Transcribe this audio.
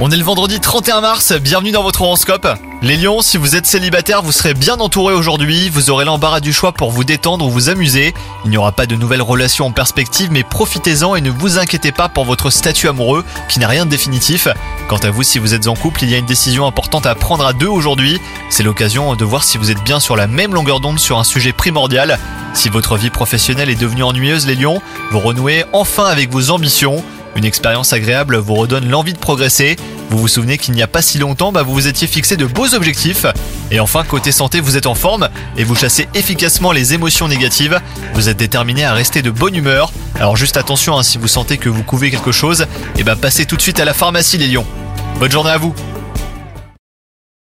On est le vendredi 31 mars, bienvenue dans votre horoscope. Les lions, si vous êtes célibataire, vous serez bien entouré aujourd'hui, vous aurez l'embarras du choix pour vous détendre ou vous amuser. Il n'y aura pas de nouvelles relations en perspective, mais profitez-en et ne vous inquiétez pas pour votre statut amoureux qui n'a rien de définitif. Quant à vous, si vous êtes en couple, il y a une décision importante à prendre à deux aujourd'hui. C'est l'occasion de voir si vous êtes bien sur la même longueur d'onde sur un sujet primordial. Si votre vie professionnelle est devenue ennuyeuse, les lions, vous renouez enfin avec vos ambitions. Une expérience agréable vous redonne l'envie de progresser. Vous vous souvenez qu'il n'y a pas si longtemps, bah, vous vous étiez fixé de beaux objectifs. Et enfin, côté santé, vous êtes en forme et vous chassez efficacement les émotions négatives. Vous êtes déterminé à rester de bonne humeur. Alors juste attention, hein, si vous sentez que vous couvez quelque chose, et bah passez tout de suite à la pharmacie les lions. Bonne journée à vous